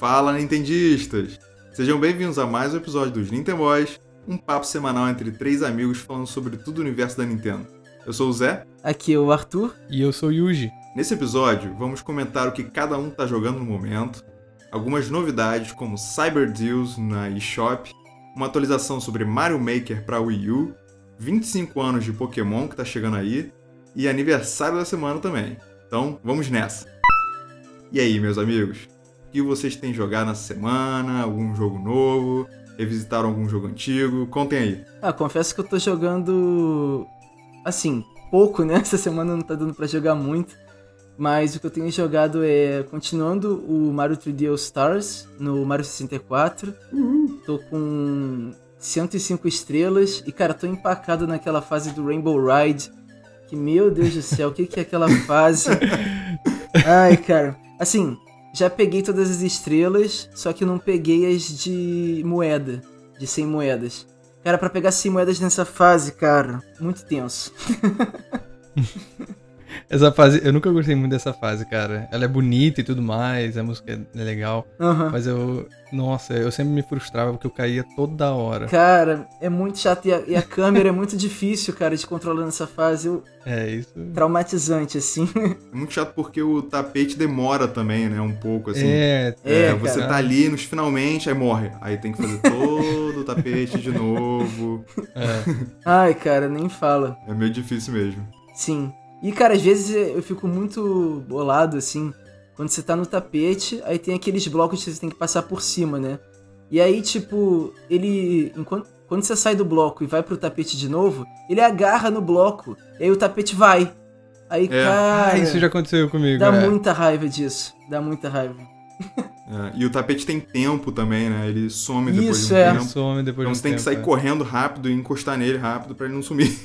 Fala, Nintendistas! Sejam bem-vindos a mais um episódio dos Nintenboys, um papo semanal entre três amigos falando sobre tudo o universo da Nintendo. Eu sou o Zé. Aqui é o Arthur. E eu sou o Yuji. Nesse episódio, vamos comentar o que cada um tá jogando no momento, algumas novidades como Cyber Deals na eShop, uma atualização sobre Mario Maker para Wii U, 25 anos de Pokémon que tá chegando aí e aniversário da semana também. Então, vamos nessa! E aí, meus amigos? Que vocês têm jogado na semana? Algum jogo novo? Revisitaram algum jogo antigo? Contem aí. Ah, confesso que eu tô jogando. Assim, pouco, né? Essa semana não tá dando pra jogar muito. Mas o que eu tenho jogado é continuando o Mario 3D All Stars no Mario 64. Uhum. Tô com 105 estrelas e, cara, tô empacado naquela fase do Rainbow Ride. Que, meu Deus do céu, o que, que é aquela fase? Ai, cara. Assim, já peguei todas as estrelas, só que não peguei as de moeda, de 100 moedas. Cara, para pegar 100 moedas nessa fase, cara, muito tenso. Essa fase, eu nunca gostei muito dessa fase, cara. Ela é bonita e tudo mais, a música é legal. Uhum. Mas eu, nossa, eu sempre me frustrava porque eu caía toda hora. Cara, é muito chato e a, e a câmera é muito difícil, cara, de controlar nessa fase. Eu... É isso. Traumatizante, assim. É muito chato porque o tapete demora também, né? Um pouco, assim. É, é. é você tá ali nos finalmente, aí morre. Aí tem que fazer todo o tapete de novo. É. Ai, cara, nem fala. É meio difícil mesmo. Sim. E, cara, às vezes eu fico muito bolado, assim, quando você tá no tapete, aí tem aqueles blocos que você tem que passar por cima, né? E aí, tipo, ele. Enquanto, quando você sai do bloco e vai pro tapete de novo, ele agarra no bloco, e aí o tapete vai. Aí, é. cara. Ah, isso já aconteceu comigo. Dá é. muita raiva disso. Dá muita raiva. É, e o tapete tem tempo também, né? Ele some depois Isso, de um é. tempo. Some depois então de um você tem tempo, que sair é. correndo rápido e encostar nele rápido para ele não sumir.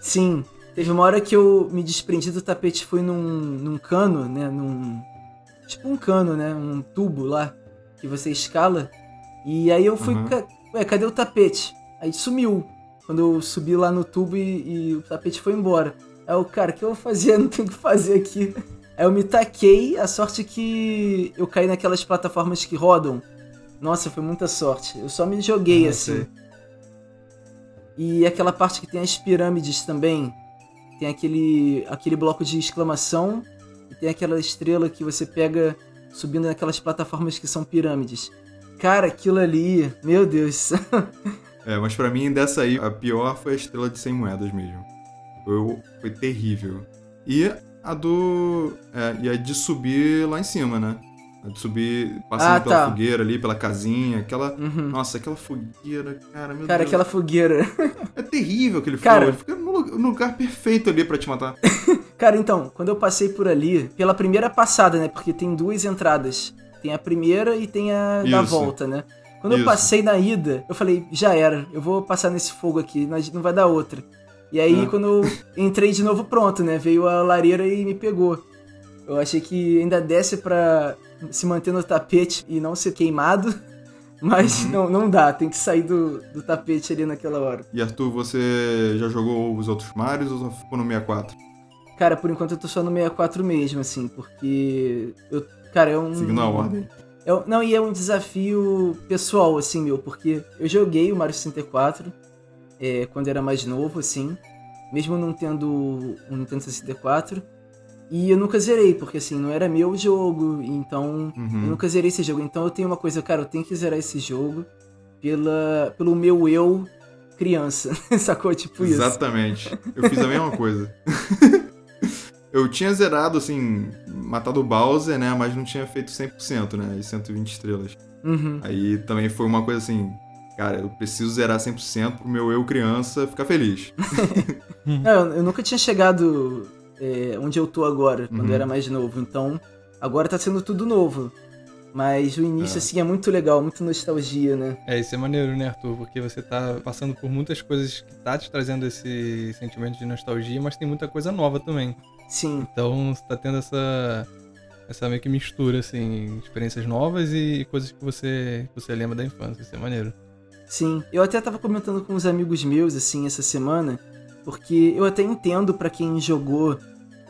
Sim. Teve uma hora que eu me desprendi do tapete, fui num, num cano, né? Num. Tipo um cano, né? Um tubo lá que você escala. E aí eu fui. Uhum. Ué, cadê o tapete? Aí sumiu. Quando eu subi lá no tubo e, e o tapete foi embora. Aí o cara, o que eu vou fazer? Não tenho o que fazer aqui. Aí eu me taquei, a sorte que eu caí naquelas plataformas que rodam. Nossa, foi muita sorte. Eu só me joguei ah, assim. Sei. E aquela parte que tem as pirâmides também, tem aquele, aquele bloco de exclamação e tem aquela estrela que você pega subindo naquelas plataformas que são pirâmides. Cara, aquilo ali, meu Deus. é, mas para mim dessa aí, a pior foi a estrela de 100 moedas mesmo. Foi, foi terrível. E a do. É, e a de subir lá em cima, né? De subir, passando ah, pela tá. fogueira ali, pela casinha, aquela. Uhum. Nossa, aquela fogueira, cara, meu Cara, Deus. aquela fogueira. É terrível aquele cara, fogo. Lugar perfeito ali para te matar. cara, então, quando eu passei por ali, pela primeira passada, né? Porque tem duas entradas. Tem a primeira e tem a Isso. da volta, né? Quando Isso. eu passei na ida, eu falei, já era, eu vou passar nesse fogo aqui, não vai dar outra. E aí, é. quando eu entrei de novo, pronto, né? Veio a lareira e me pegou. Eu achei que ainda desce pra se manter no tapete e não ser queimado. Mas uhum. não, não dá, tem que sair do, do tapete ali naquela hora. E Arthur, você já jogou os outros Marios ou ficou no 64? Cara, por enquanto eu tô só no 64 mesmo, assim, porque. Eu, cara, é um. Seguindo a ordem. É, não, e é um desafio pessoal, assim, meu, porque eu joguei o Mario 64 é, quando era mais novo, assim, mesmo não tendo um Nintendo 64. E eu nunca zerei, porque assim, não era meu jogo, então uhum. eu nunca zerei esse jogo. Então eu tenho uma coisa, cara, eu tenho que zerar esse jogo pela, pelo meu eu criança, sacou? Tipo isso. Exatamente. Eu fiz a mesma coisa. eu tinha zerado, assim, matado o Bowser, né? Mas não tinha feito 100%, né? E 120 estrelas. Uhum. Aí também foi uma coisa assim, cara, eu preciso zerar 100% pro meu eu criança ficar feliz. não, eu nunca tinha chegado é, onde eu tô agora, quando uhum. eu era mais novo. Então, agora tá sendo tudo novo. Mas o início, é. assim, é muito legal, muito nostalgia, né? É, isso é maneiro, né, Arthur? Porque você tá passando por muitas coisas que tá te trazendo esse sentimento de nostalgia, mas tem muita coisa nova também. Sim. Então, você tá tendo essa, essa meio que mistura, assim, experiências novas e coisas que você, que você lembra da infância. Isso é maneiro. Sim. Eu até tava comentando com uns amigos meus, assim, essa semana, porque eu até entendo para quem jogou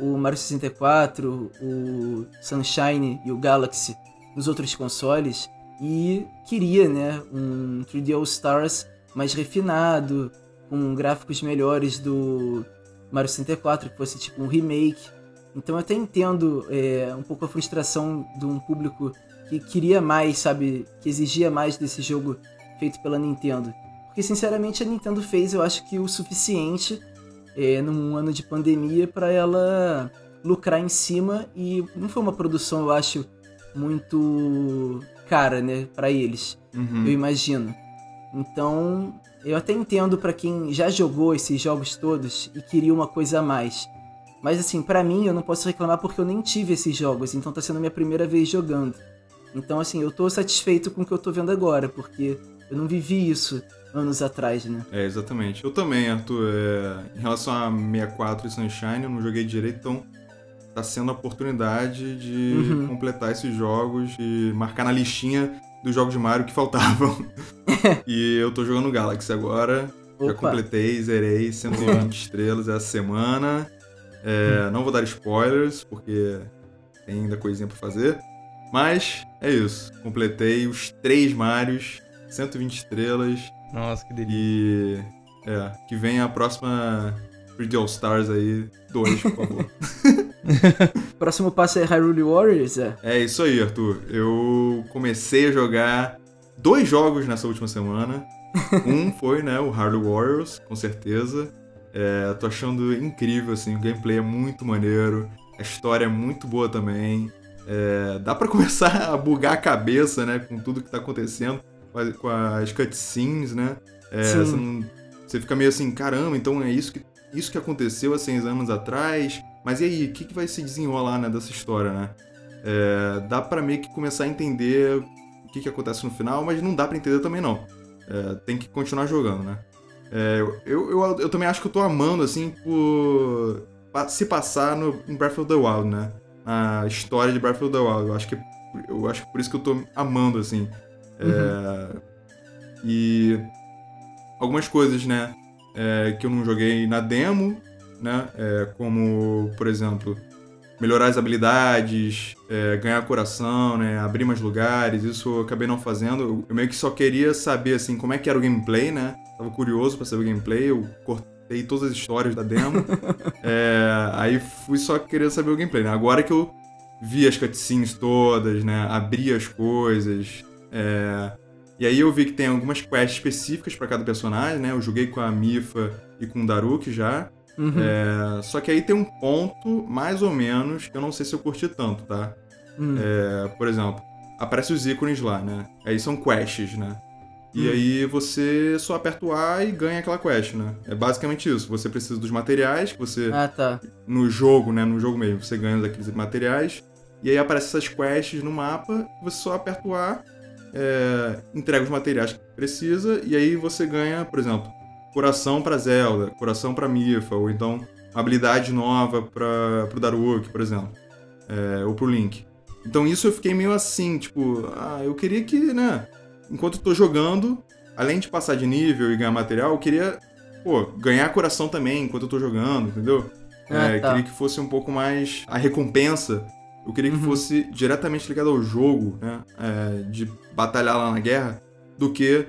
o Mario 64, o Sunshine e o Galaxy nos outros consoles e queria, né, um 3D All Stars mais refinado, com gráficos melhores do Mario 64, que fosse tipo um remake. Então eu até entendo é, um pouco a frustração de um público que queria mais, sabe, que exigia mais desse jogo feito pela Nintendo. Porque sinceramente a Nintendo fez, eu acho que o suficiente é, num ano de pandemia para ela lucrar em cima e não foi uma produção, eu acho, muito cara, né, para eles. Uhum. Eu imagino. Então, eu até entendo para quem já jogou esses jogos todos e queria uma coisa a mais. Mas assim, para mim eu não posso reclamar porque eu nem tive esses jogos, então tá sendo minha primeira vez jogando. Então assim, eu tô satisfeito com o que eu tô vendo agora, porque eu não vivi isso anos atrás, né? É, exatamente. Eu também, Arthur. É... Em relação a 64 e Sunshine, eu não joguei direito, então tá sendo a oportunidade de uhum. completar esses jogos e marcar na listinha dos jogos de Mario que faltavam. e eu tô jogando Galaxy agora. Opa. Já completei, zerei 120 estrelas essa semana. É, não vou dar spoilers, porque tem ainda coisinha pra fazer. Mas é isso. Completei os três Marios, 120 estrelas. Nossa, que delícia. E. É, que vem a próxima 3D All Stars aí, dois, por favor. Próximo passo é Hyrule Warriors, é? É isso aí, Arthur. Eu comecei a jogar dois jogos nessa última semana. um foi, né, o Hyrule Warriors, com certeza. É, tô achando incrível, assim, o gameplay é muito maneiro, a história é muito boa também. É, dá para começar a bugar a cabeça, né, com tudo que tá acontecendo, com as cutscenes, né? É, você, não, você fica meio assim, caramba, então é isso que isso que aconteceu há seis anos atrás, mas e aí, o que, que vai se desenrolar né, dessa história, né? É, dá para meio que começar a entender o que, que acontece no final, mas não dá para entender também não. É, tem que continuar jogando, né? É, eu, eu, eu, também acho que eu tô amando, assim, por se passar no, em Breath of the Wild, né? A história de Breath of the Wild. Eu acho que, eu acho que por isso que eu tô amando, assim. É, uhum. E algumas coisas, né? é, que eu não joguei na demo, né? É, como, por exemplo, melhorar as habilidades, é, ganhar coração, né? Abrir mais lugares. Isso eu acabei não fazendo. Eu meio que só queria saber, assim, como é que era o gameplay, né? Tava curioso para saber o gameplay. Eu cortei todas as histórias da demo. é, aí fui só querer saber o gameplay, né? Agora que eu vi as cutscenes todas, né? Abri as coisas. É, e aí eu vi que tem algumas quests específicas para cada personagem, né? Eu joguei com a Mifa e com o Daruk já. Uhum. É, só que aí tem um ponto, mais ou menos, que eu não sei se eu curti tanto, tá? Uhum. É, por exemplo, aparece os ícones lá, né? Aí são quests, né? E uhum. aí você só aperta o A e ganha aquela quest, né? É basicamente isso. Você precisa dos materiais que você. Ah, tá. No jogo, né? No jogo mesmo, você ganha aqueles materiais. E aí aparecem essas quests no mapa, você só aperta o A é, entrega os materiais que precisa e aí você ganha, por exemplo, coração para Zelda, coração para Mifa, ou então habilidade nova para o Daruk, por exemplo, é, ou pro Link. Então isso eu fiquei meio assim, tipo, ah, eu queria que, né, enquanto eu tô jogando, além de passar de nível e ganhar material, eu queria, pô, ganhar coração também enquanto eu tô jogando, entendeu? Ah, é, tá. Queria que fosse um pouco mais a recompensa eu queria que uhum. fosse diretamente ligado ao jogo, né? É, de batalhar lá na guerra, do que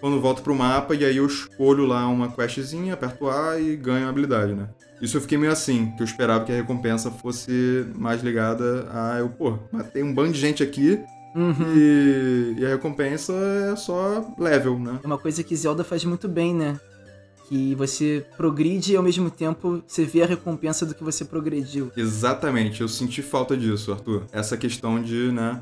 quando volto pro mapa e aí eu escolho lá uma questzinha, aperto A e ganho a habilidade, né? Isso eu fiquei meio assim, que eu esperava que a recompensa fosse mais ligada a eu, pô, matei um bando de gente aqui, Uhum. E, e, a recompensa é só level, né? É uma coisa que Zelda faz muito bem, né? Que você progride e ao mesmo tempo você vê a recompensa do que você progrediu. Exatamente, eu senti falta disso, Arthur. Essa questão de, né,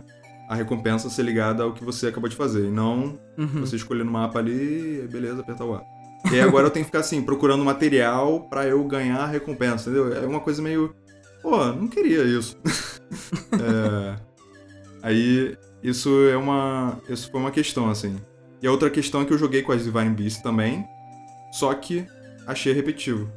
a recompensa ser ligada ao que você acabou de fazer, e não uhum. você escolher no mapa ali, beleza, apertar o A. E agora eu tenho que ficar assim, procurando material para eu ganhar a recompensa, entendeu? É uma coisa meio. Pô, não queria isso. é... Aí, isso é uma. Isso foi uma questão, assim. E a outra questão é que eu joguei com as Divine Beasts também. Só que achei repetitivo.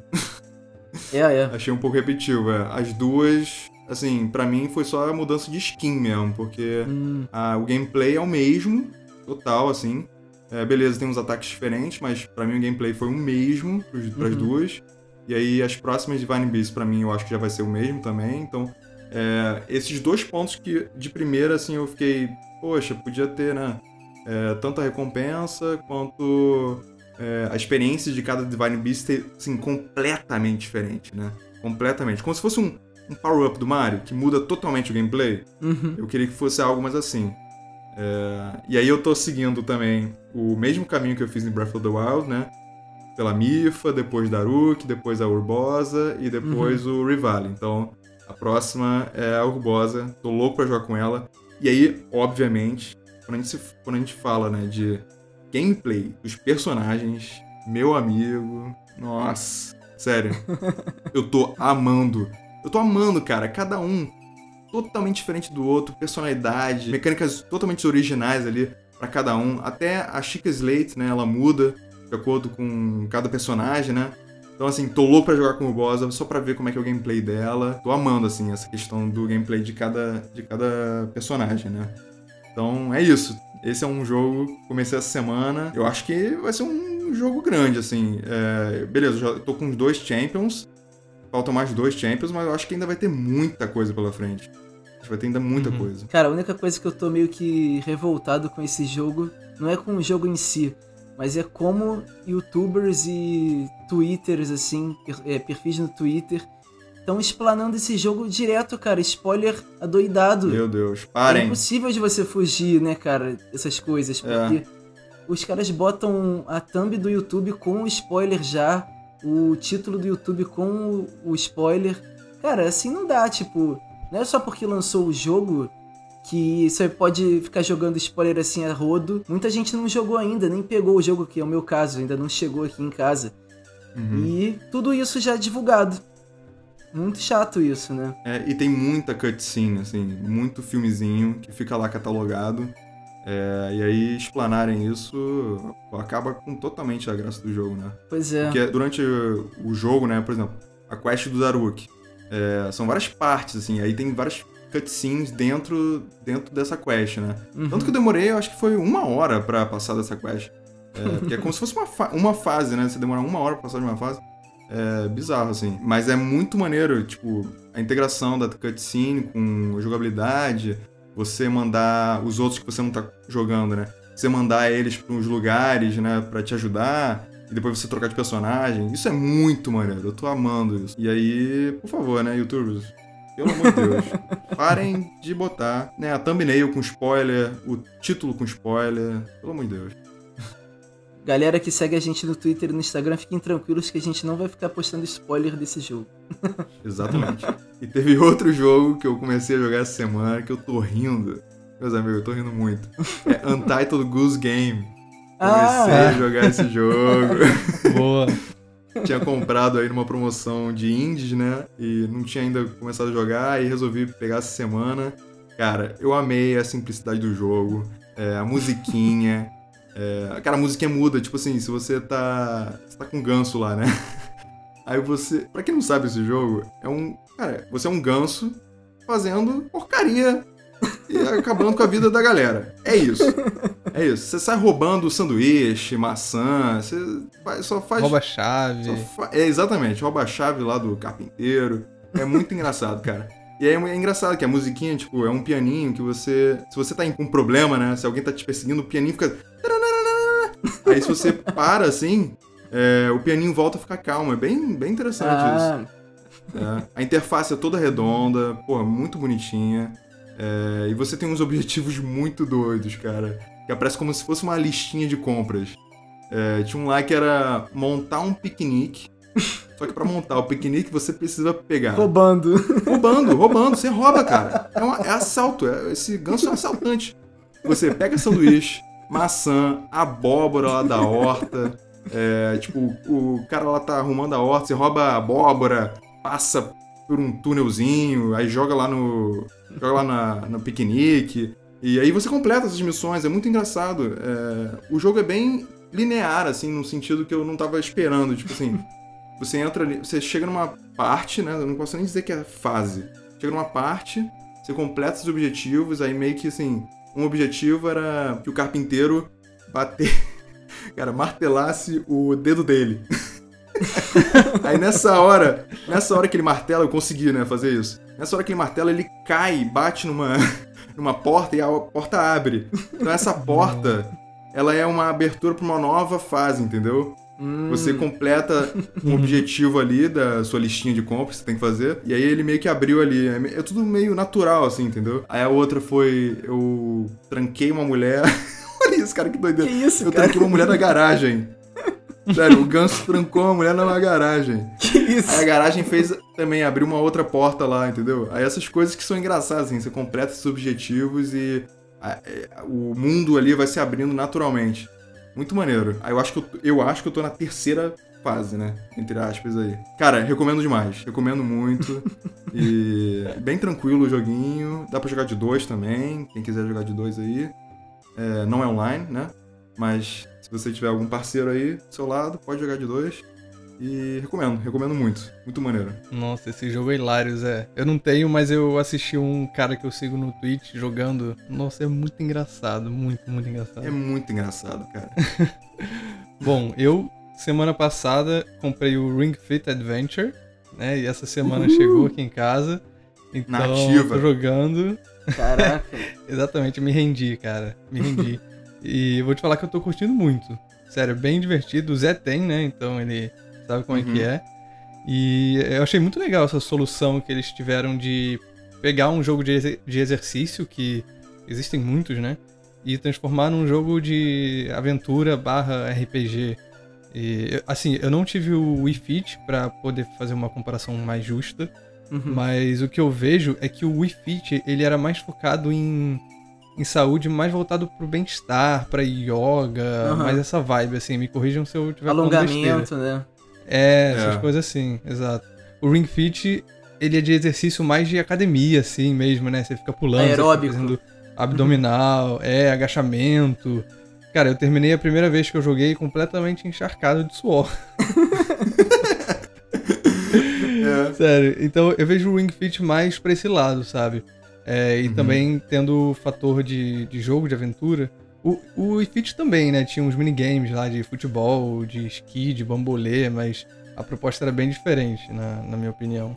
É, é. achei um pouco repetitivo, é. As duas, assim, para mim foi só a mudança de skin mesmo, porque hum. a, o gameplay é o mesmo, total, assim. É, beleza, tem uns ataques diferentes, mas para mim o gameplay foi o mesmo para as uhum. duas. E aí as próximas Divine Beasts para mim eu acho que já vai ser o mesmo também. Então É, esses dois pontos que, de primeira, assim, eu fiquei, poxa, podia ter, né? É, tanto a recompensa quanto é, a experiência de cada Divine Beast ser, assim, completamente diferente, né? Completamente. Como se fosse um, um power-up do Mario, que muda totalmente o gameplay. Uhum. Eu queria que fosse algo mais assim. É, e aí eu tô seguindo também o mesmo caminho que eu fiz em Breath of the Wild, né? Pela Mifa, depois Daruk, depois a Urbosa e depois uhum. o Rivali. Então, a próxima é a Urbosa. Tô louco pra jogar com ela. E aí, obviamente, quando a gente, se, quando a gente fala, né, de gameplay dos personagens, meu amigo, nossa, sério, eu tô amando. Eu tô amando, cara, cada um totalmente diferente do outro, personalidade, mecânicas totalmente originais ali para cada um. Até a Chica Slate, né, ela muda de acordo com cada personagem, né? Então, assim, tô louco pra jogar com o Bosa só pra ver como é que é o gameplay dela. Tô amando, assim, essa questão do gameplay de cada, de cada personagem, né? Então, é isso. Esse é um jogo que comecei essa semana. Eu acho que vai ser um jogo grande, assim. É, beleza, já tô com dois Champions. Faltam mais dois Champions, mas eu acho que ainda vai ter muita coisa pela frente. Vai ter ainda muita uhum. coisa. Cara, a única coisa que eu tô meio que revoltado com esse jogo não é com o jogo em si, mas é como youtubers e twitters, assim, é, perfis no Twitter, estão explanando esse jogo direto, cara. Spoiler adoidado. Meu Deus, parem. É impossível de você fugir, né, cara, dessas coisas, é. porque é. os caras botam a thumb do YouTube com o spoiler já, o título do YouTube com o spoiler. Cara, assim não dá, tipo, não é só porque lançou o jogo que você pode ficar jogando spoiler assim a rodo. Muita gente não jogou ainda, nem pegou o jogo, que é o meu caso, ainda não chegou aqui em casa. Uhum. E tudo isso já é divulgado. Muito chato isso, né? É, e tem muita cutscene, assim, muito filmezinho que fica lá catalogado. É, e aí explanarem isso acaba com totalmente a graça do jogo, né? Pois é. Porque durante o jogo, né, por exemplo, a quest do Daruk, é, são várias partes, assim, aí tem várias cutscenes dentro, dentro dessa quest, né? Uhum. Tanto que eu demorei, eu acho que foi uma hora para passar dessa quest. É, porque é como se fosse uma, fa uma fase, né? Você demora uma hora pra passar de uma fase. É bizarro, assim. Mas é muito maneiro, tipo, a integração da cutscene com jogabilidade, você mandar os outros que você não tá jogando, né? Você mandar eles para uns lugares, né, para te ajudar e depois você trocar de personagem. Isso é muito maneiro, eu tô amando isso. E aí, por favor, né, youtubers, pelo amor de Deus, parem de botar né, a thumbnail com spoiler, o título com spoiler, pelo amor de Deus. Galera que segue a gente no Twitter e no Instagram, fiquem tranquilos que a gente não vai ficar postando spoiler desse jogo. Exatamente. E teve outro jogo que eu comecei a jogar essa semana que eu tô rindo. Meus amigos, eu tô rindo muito. É Untitled Goose Game. Comecei ah, a jogar esse jogo. Boa. tinha comprado aí numa promoção de indies, né? E não tinha ainda começado a jogar e resolvi pegar essa semana. Cara, eu amei a simplicidade do jogo, é, a musiquinha. É, cara, a musiquinha muda, tipo assim, se você tá. Você tá com ganso lá, né? Aí você. Pra quem não sabe esse jogo, é um. Cara, você é um ganso fazendo porcaria e acabando com a vida da galera. É isso. É isso. Você sai roubando sanduíche, maçã, você só faz. Rouba chave. Fa... É, exatamente, rouba a chave lá do carpinteiro. É muito engraçado, cara. E aí é engraçado que a musiquinha, tipo, é um pianinho que você. Se você tá com um problema, né? Se alguém tá te perseguindo, o pianinho fica. Aí se você para assim, é, o pianinho volta a ficar calmo. É bem, bem interessante ah. isso. É. A interface é toda redonda, pô, muito bonitinha. É, e você tem uns objetivos muito doidos, cara. Que aparece como se fosse uma listinha de compras. É, tinha um lá que era montar um piquenique. Só que pra montar o piquenique você precisa pegar. Roubando. Roubando, roubando. Você rouba, cara. É, é assalto. Esse ganso é um assaltante. Você pega sanduíche, maçã, abóbora lá da horta. É, tipo, o cara lá tá arrumando a horta, você rouba a abóbora, passa por um túnelzinho, aí joga lá no. joga lá na, no piquenique. E aí você completa essas missões, é muito engraçado. É, o jogo é bem linear, assim, no sentido que eu não tava esperando. Tipo assim, você entra ali, você chega numa parte, né? Eu não posso nem dizer que é fase. Chega numa parte, você completa os objetivos, aí meio que assim, um objetivo era que o carpinteiro bater. Cara, martelasse o dedo dele. Aí nessa hora, nessa hora que ele martela, eu consegui, né, fazer isso. Nessa hora que ele martela, ele cai, bate numa, numa porta e a porta abre. Então essa porta, ela é uma abertura para uma nova fase, entendeu? Hum. Você completa um objetivo ali da sua listinha de compras que você tem que fazer. E aí ele meio que abriu ali. É, é tudo meio natural, assim, entendeu? Aí a outra foi. Eu tranquei uma mulher. Olha isso, cara, que doideira. Que isso, eu cara? tranquei uma mulher na garagem. Sério, o ganso trancou uma mulher numa garagem. Que isso? Aí a garagem fez também, abriu uma outra porta lá, entendeu? Aí essas coisas que são engraçadas, assim, você completa esses objetivos e a, é, o mundo ali vai se abrindo naturalmente. Muito maneiro. Aí eu acho que eu, eu acho que eu tô na terceira fase, né? Entre aspas aí. Cara, recomendo demais. Recomendo muito. e bem tranquilo o joguinho. Dá pra jogar de dois também. Quem quiser jogar de dois aí. É, não é online, né? Mas se você tiver algum parceiro aí do seu lado, pode jogar de dois. E recomendo, recomendo muito. Muito maneiro. Nossa, esse jogo é hilário, Zé. Eu não tenho, mas eu assisti um cara que eu sigo no Twitch jogando. Nossa, é muito engraçado. Muito, muito engraçado. É muito engraçado, cara. Bom, eu, semana passada, comprei o Ring Fit Adventure, né? E essa semana Uhul. chegou aqui em casa. Então, Nativa. tô jogando. Caraca. Exatamente, me rendi, cara. Me rendi. E vou te falar que eu tô curtindo muito. Sério, bem divertido. O Zé tem, né? Então ele sabe como uhum. é que uhum. é. E eu achei muito legal essa solução que eles tiveram de pegar um jogo de, de exercício, que existem muitos, né? E transformar num jogo de aventura barra RPG. E, assim, eu não tive o Wii Fit pra poder fazer uma comparação mais justa, uhum. mas o que eu vejo é que o Wii Fit, ele era mais focado em em saúde mais voltado pro bem-estar, pra yoga, uhum. mais essa vibe, assim. Me corrijam se eu tiver Alongamento, né? É, essas é. coisas assim, exato. O Ring Fit, ele é de exercício mais de academia, assim mesmo, né? Você fica pulando, Aeróbico. Você fica abdominal, é, agachamento. Cara, eu terminei a primeira vez que eu joguei completamente encharcado de suor. é. Sério, então eu vejo o Ring Fit mais pra esse lado, sabe? É, e uhum. também tendo o fator de, de jogo, de aventura. O, o também, né? Tinha uns minigames lá de futebol, de esqui, de bambolê, mas a proposta era bem diferente, na, na minha opinião.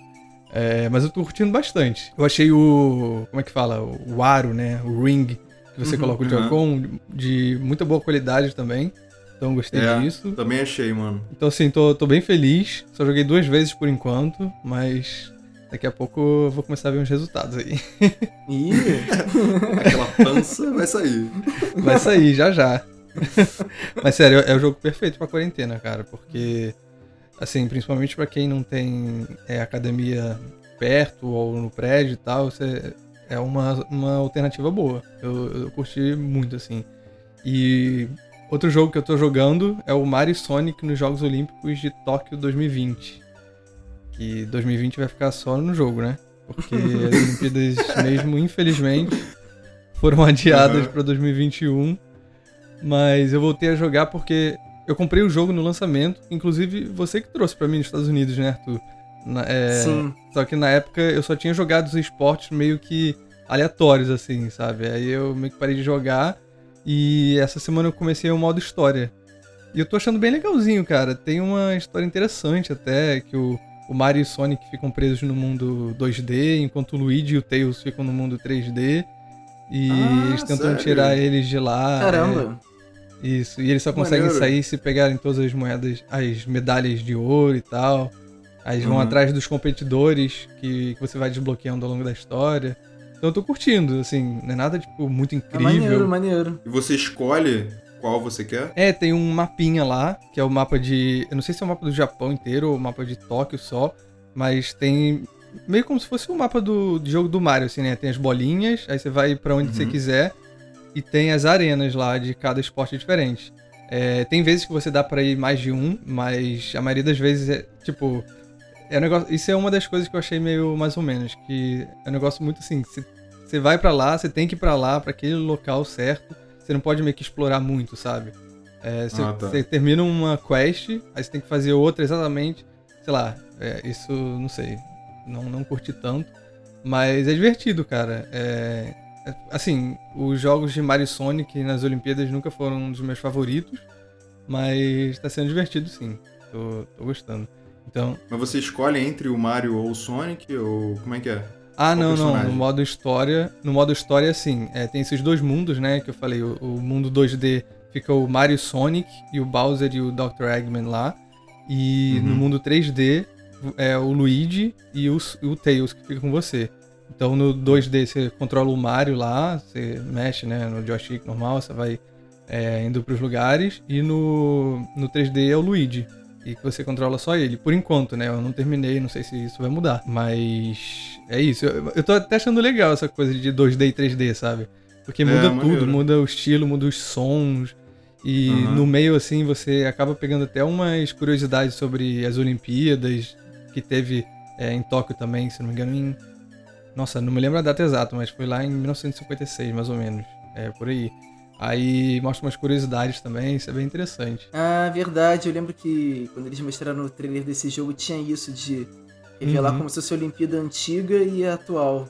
É, mas eu tô curtindo bastante. Eu achei o. Como é que fala? O aro, né? O ring que você uhum, coloca o Joy-Con uhum. de muita boa qualidade também. Então gostei é, disso. Também achei, mano. Então assim, tô, tô bem feliz. Só joguei duas vezes por enquanto, mas Daqui a pouco eu vou começar a ver uns resultados aí. Ih! Aquela pança vai sair. Vai sair, já já. Mas sério, é o jogo perfeito pra quarentena, cara, porque, assim, principalmente para quem não tem é, academia perto ou no prédio e tal, você, é uma, uma alternativa boa. Eu, eu curti muito, assim. E outro jogo que eu tô jogando é o Mario Sonic nos Jogos Olímpicos de Tóquio 2020 que 2020 vai ficar só no jogo, né? Porque as Olimpíadas mesmo, infelizmente, foram adiadas uhum. para 2021. Mas eu voltei a jogar porque eu comprei o jogo no lançamento. Inclusive, você que trouxe para mim nos Estados Unidos, né, Arthur? Na, é, Sim. Só que na época eu só tinha jogado os esportes meio que aleatórios, assim, sabe? Aí eu meio que parei de jogar. E essa semana eu comecei o modo história. E eu tô achando bem legalzinho, cara. Tem uma história interessante até, que o, o Mario e o Sonic ficam presos no mundo 2D, enquanto o Luigi e o Tails ficam no mundo 3D. E ah, eles tentam sério? tirar eles de lá. Caramba! É, isso, e eles só conseguem Maneiro. sair se pegarem todas as moedas, as medalhas de ouro e tal. Aí eles uhum. vão atrás dos competidores que, que você vai desbloqueando ao longo da história. Então eu tô curtindo, assim, não é nada, tipo, muito incrível. É maneiro, maneiro. E você escolhe qual você quer? É, tem um mapinha lá, que é o mapa de. Eu não sei se é o mapa do Japão inteiro ou o mapa de Tóquio só, mas tem. Meio como se fosse o um mapa do, do, jogo do Mario, assim, né? Tem as bolinhas, aí você vai para onde uhum. você quiser, e tem as arenas lá de cada esporte diferente. É, tem vezes que você dá para ir mais de um, mas a maioria das vezes é tipo. É um negócio, isso é uma das coisas que eu achei meio mais ou menos, que é um negócio muito assim, você vai para lá, você tem que ir para lá, para aquele local certo você não pode meio que explorar muito, sabe? É, você, ah, tá. você, termina uma quest, aí você tem que fazer outra exatamente. Sei lá, é, isso não sei. Não, não curti tanto. Mas é divertido, cara. É, é, assim, os jogos de Mario Sonic nas Olimpíadas nunca foram um dos meus favoritos. Mas tá sendo divertido sim. Tô, tô gostando. Então. Mas você escolhe entre o Mario ou o Sonic? Ou como é que é? Ah, não, não. No modo história, no modo história, sim. É, tem esses dois mundos, né? Que eu falei. O, o, mundo 2D fica o Mario Sonic e o Bowser e o Dr. Eggman lá. E uhum. no mundo 3D é o Luigi e o, o Tails que fica com você. Então no 2D você controla o Mario lá, você mexe né, no joystick normal, você vai é, indo para os lugares. E no, no 3D é o Luigi e que você controla só ele. Por enquanto, né? Eu não terminei, não sei se isso vai mudar. Mas é isso. Eu, eu tô até achando legal essa coisa de 2D e 3D, sabe? Porque muda é, tudo, muda o estilo, muda os sons. E uhum. no meio, assim, você acaba pegando até umas curiosidades sobre as Olimpíadas, que teve é, em Tóquio também, se não me engano, em. Nossa, não me lembro a data exata, mas foi lá em 1956, mais ou menos. É, por aí. Aí mostra umas curiosidades também, isso é bem interessante. Ah, verdade. Eu lembro que quando eles mostraram no trailer desse jogo tinha isso de revelar uhum. como se fosse a Olimpíada antiga e a atual.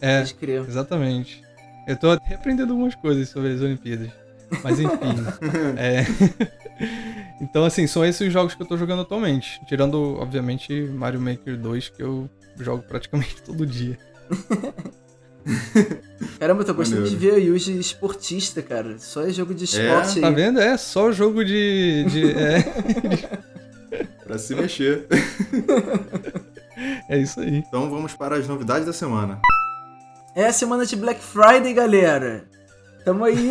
É, exatamente. Eu tô até aprendendo algumas coisas sobre as Olimpíadas. Mas enfim. é... então, assim, são esses os jogos que eu tô jogando atualmente. Tirando, obviamente, Mario Maker 2, que eu jogo praticamente todo dia. Caramba, eu tô gostando Maneiro. de ver a Yuji esportista, cara. Só é jogo de esporte é, Tá vendo? É só jogo de. de é. pra se mexer. É isso aí. Então vamos para as novidades da semana. É a semana de Black Friday, galera. Tamo aí.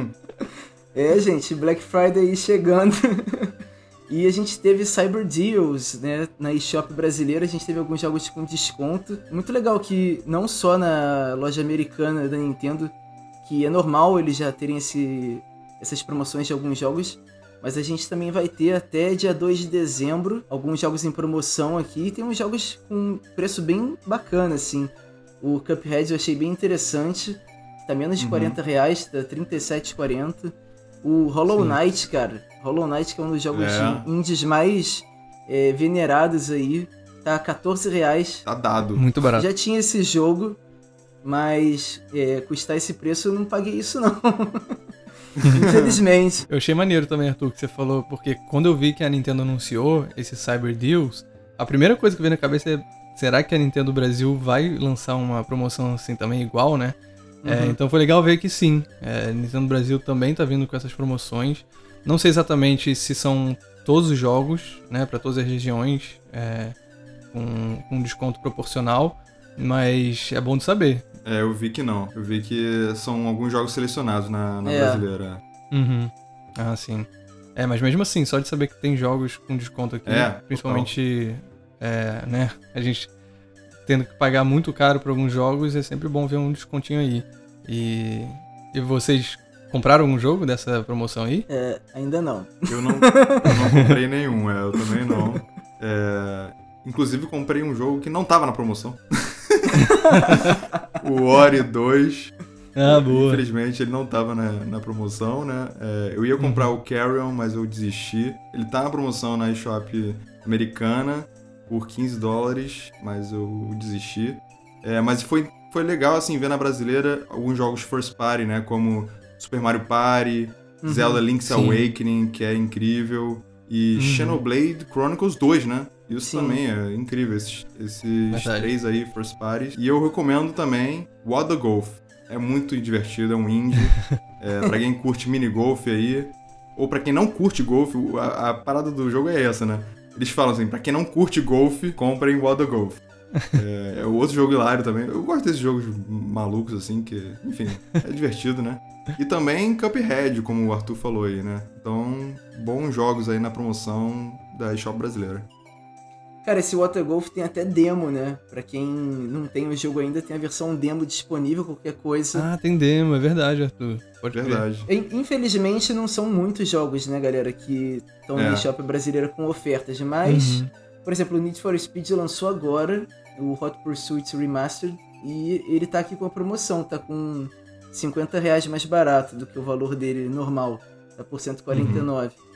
é, gente, Black Friday aí chegando. E a gente teve Cyber Deals, né? Na eShop brasileira a gente teve alguns jogos com desconto. Muito legal que não só na loja americana da Nintendo, que é normal eles já terem esse, essas promoções de alguns jogos, mas a gente também vai ter até dia 2 de dezembro alguns jogos em promoção aqui. E tem uns jogos com preço bem bacana, assim. O Cuphead eu achei bem interessante. Tá menos de uhum. 40 reais, tá 37,40. O Hollow Sim. Knight, cara. Hollow Knight, que é um dos jogos é. indies mais é, venerados aí. Tá 14 reais. Tá dado. Muito barato. Já tinha esse jogo, mas é, custar esse preço eu não paguei isso não. Infelizmente. Eu achei maneiro também, Arthur, que você falou, porque quando eu vi que a Nintendo anunciou esse Cyber Deals, a primeira coisa que veio na cabeça é: será que a Nintendo Brasil vai lançar uma promoção assim também igual, né? É, uhum. É, então foi legal ver que sim, é, Nintendo Brasil também tá vindo com essas promoções. Não sei exatamente se são todos os jogos, né, para todas as regiões, é, com, com desconto proporcional, mas é bom de saber. É, eu vi que não. Eu vi que são alguns jogos selecionados na, na é. brasileira. Uhum. Ah, sim. É, mas mesmo assim, só de saber que tem jogos com desconto aqui, é, principalmente, é, né, a gente tendo que pagar muito caro por alguns jogos, é sempre bom ver um descontinho aí. E, e vocês compraram algum jogo dessa promoção aí? É, ainda não. Eu não, eu não comprei nenhum, é, eu também não. É, inclusive comprei um jogo que não tava na promoção. o Ori 2. Ah, boa. Infelizmente ele não tava na, na promoção, né? É, eu ia comprar uhum. o Carrion, mas eu desisti. Ele tá na promoção na eShop americana por 15 dólares, mas eu desisti. É, mas foi, foi legal, assim, ver na brasileira alguns jogos first party, né? Como Super Mario Party, uhum, Zelda Link's sim. Awakening, que é incrível, e uhum. Xenoblade Chronicles 2, né? Isso sim. também é incrível, esses, esses três aí, first parties. E eu recomendo também What the Golf. É muito divertido, é um indie. é, pra quem curte mini golf aí, ou para quem não curte golfe, a, a, parada do jogo é essa, né? Eles falam assim, pra quem não curte golfe, comprem Wild Golf. é, é outro jogo hilário também. Eu gosto desses jogos malucos, assim, que, enfim, é divertido, né? E também Cuphead, como o Arthur falou aí, né? Então, bons jogos aí na promoção da eShop brasileira. Cara, esse Water Golf tem até demo, né? Pra quem não tem o jogo ainda, tem a versão demo disponível, qualquer coisa. Ah, tem demo, é verdade, Arthur. Pode verdade. Ver. Infelizmente, não são muitos jogos, né, galera, que estão é. na eShop brasileira com ofertas, mas, uhum. por exemplo, o Need for Speed lançou agora, o Hot Pursuit Remastered, e ele tá aqui com a promoção, tá com 50 reais mais barato do que o valor dele normal, tá por 149. Uhum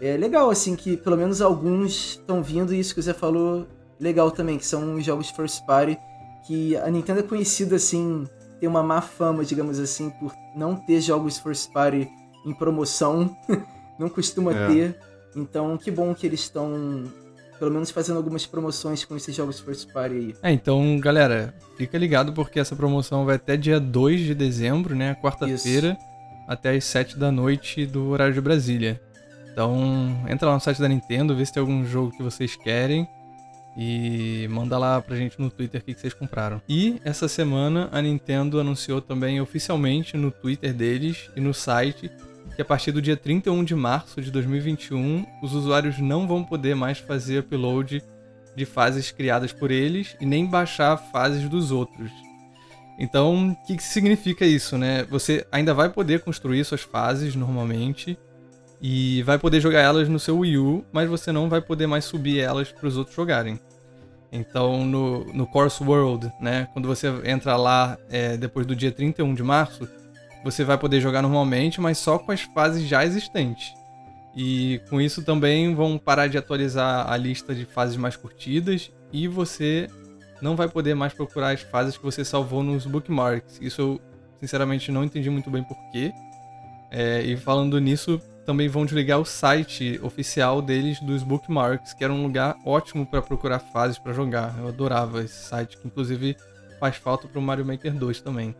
é legal, assim, que pelo menos alguns estão vindo, e isso que você falou, legal também, que são jogos first party, que a Nintendo é conhecida, assim, tem uma má fama, digamos assim, por não ter jogos first party em promoção, não costuma é. ter. Então, que bom que eles estão pelo menos fazendo algumas promoções com esses jogos first party aí. É, então, galera, fica ligado porque essa promoção vai até dia 2 de dezembro, né? Quarta-feira, até as 7 da noite do horário de Brasília. Então, entra lá no site da Nintendo, vê se tem algum jogo que vocês querem e manda lá pra gente no Twitter o que vocês compraram. E essa semana a Nintendo anunciou também oficialmente no Twitter deles e no site que a partir do dia 31 de março de 2021 os usuários não vão poder mais fazer upload de fases criadas por eles e nem baixar fases dos outros. Então, o que, que significa isso, né? Você ainda vai poder construir suas fases normalmente e vai poder jogar elas no seu Wii U, mas você não vai poder mais subir elas para os outros jogarem. Então, no, no Course World, né, quando você entra lá é, depois do dia 31 de março, você vai poder jogar normalmente, mas só com as fases já existentes. E com isso também vão parar de atualizar a lista de fases mais curtidas e você não vai poder mais procurar as fases que você salvou nos bookmarks. Isso eu sinceramente não entendi muito bem porquê. É, e falando nisso, também vão desligar o site oficial deles dos bookmarks, que era um lugar ótimo para procurar fases para jogar. Eu adorava esse site, que inclusive faz falta para o Mario Maker 2 também.